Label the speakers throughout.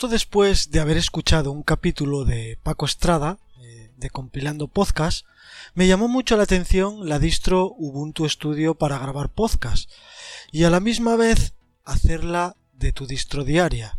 Speaker 1: Justo después de haber escuchado un capítulo de Paco Estrada, eh, de Compilando Podcast, me llamó mucho la atención la distro Ubuntu Studio para grabar podcast y a la misma vez hacerla de tu distro diaria.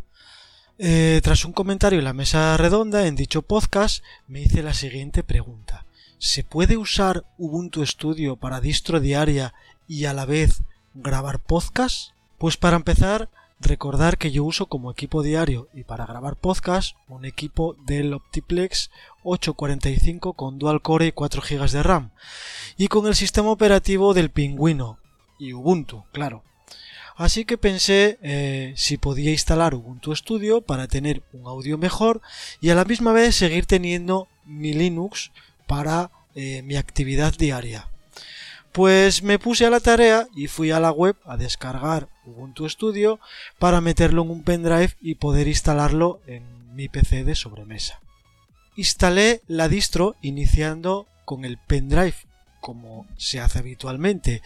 Speaker 1: Eh, tras un comentario en la mesa redonda en dicho podcast, me hice la siguiente pregunta. ¿Se puede usar Ubuntu Studio para distro diaria y a la vez grabar podcast? Pues para empezar, recordar que yo uso como equipo diario y para grabar podcast un equipo del Optiplex 845 con dual core y 4 GB de RAM y con el sistema operativo del Pingüino y Ubuntu, claro. Así que pensé eh, si podía instalar Ubuntu Studio para tener un audio mejor y a la misma vez seguir teniendo mi Linux para eh, mi actividad diaria. Pues me puse a la tarea y fui a la web a descargar Ubuntu Studio para meterlo en un pendrive y poder instalarlo en mi PC de sobremesa. Instalé la distro iniciando con el pendrive como se hace habitualmente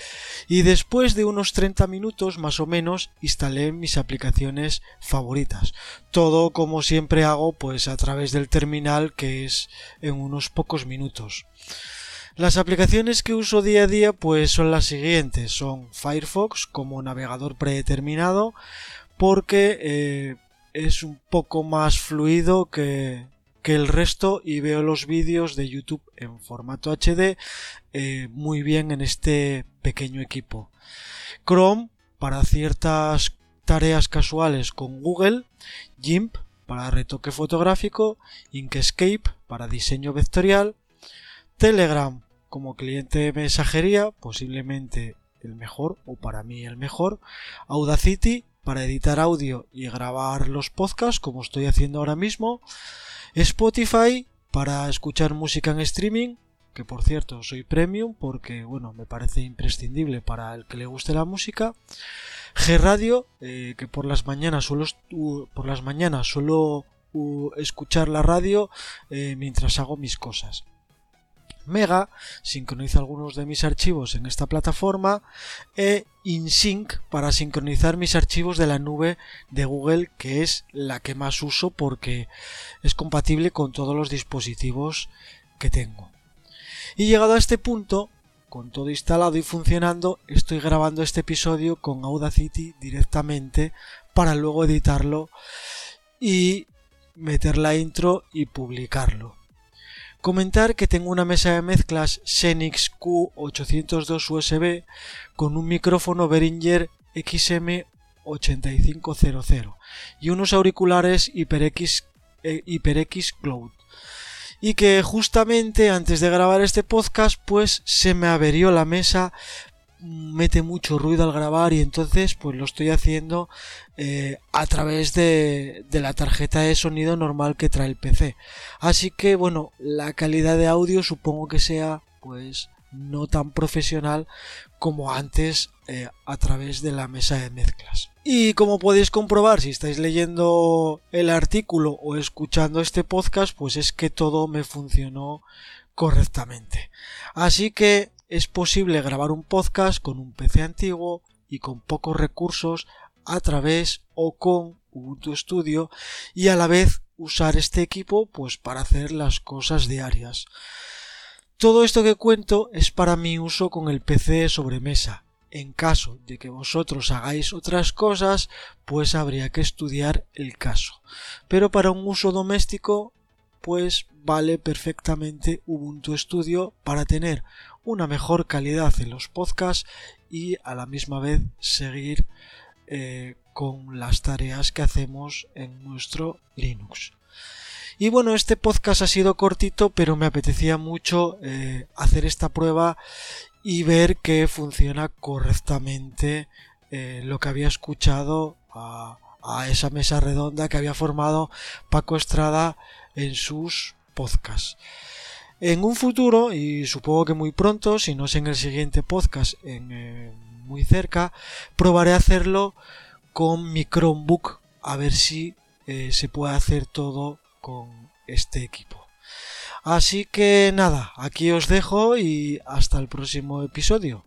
Speaker 1: y después de unos 30 minutos más o menos instalé mis aplicaciones favoritas todo como siempre hago pues a través del terminal que es en unos pocos minutos las aplicaciones que uso día a día pues son las siguientes. Son Firefox como navegador predeterminado porque eh, es un poco más fluido que, que el resto y veo los vídeos de YouTube en formato HD eh, muy bien en este pequeño equipo. Chrome para ciertas tareas casuales con Google, GIMP para retoque fotográfico, Inkscape para diseño vectorial, Telegram como cliente de mensajería, posiblemente el mejor o para mí el mejor, Audacity para editar audio y grabar los podcasts como estoy haciendo ahora mismo, Spotify para escuchar música en streaming, que por cierto soy premium porque bueno me parece imprescindible para el que le guste la música. G Radio, eh, que por las mañanas suelo por las mañanas suelo escuchar la radio eh, mientras hago mis cosas. Mega, sincronizo algunos de mis archivos en esta plataforma e InSync para sincronizar mis archivos de la nube de Google que es la que más uso porque es compatible con todos los dispositivos que tengo. Y llegado a este punto, con todo instalado y funcionando, estoy grabando este episodio con Audacity directamente para luego editarlo y meter la intro y publicarlo. Comentar que tengo una mesa de mezclas Xenix Q802 USB con un micrófono Behringer XM8500 y unos auriculares HyperX, eh, HyperX Cloud. Y que justamente antes de grabar este podcast pues se me averió la mesa mete mucho ruido al grabar y entonces pues lo estoy haciendo eh, a través de, de, la tarjeta de sonido normal que trae el PC así que bueno la calidad de audio supongo que sea pues no tan profesional como antes eh, a través de la mesa de mezclas. Y como podéis comprobar si estáis leyendo el artículo o escuchando este podcast pues es que todo me funcionó correctamente. Así que es posible grabar un podcast con un PC antiguo y con pocos recursos a través o con Ubuntu Studio y a la vez usar este equipo pues para hacer las cosas diarias. Todo esto que cuento es para mi uso con el PC sobremesa. En caso de que vosotros hagáis otras cosas, pues habría que estudiar el caso. Pero para un uso doméstico, pues vale perfectamente Ubuntu Studio para tener una mejor calidad en los podcasts y a la misma vez seguir eh, con las tareas que hacemos en nuestro Linux. Y bueno, este podcast ha sido cortito, pero me apetecía mucho eh, hacer esta prueba y ver que funciona correctamente eh, lo que había escuchado a esa mesa redonda que había formado Paco Estrada en sus podcasts. En un futuro, y supongo que muy pronto, si no es en el siguiente podcast, en, eh, muy cerca, probaré hacerlo con mi Chromebook a ver si eh, se puede hacer todo con este equipo. Así que nada, aquí os dejo y hasta el próximo episodio.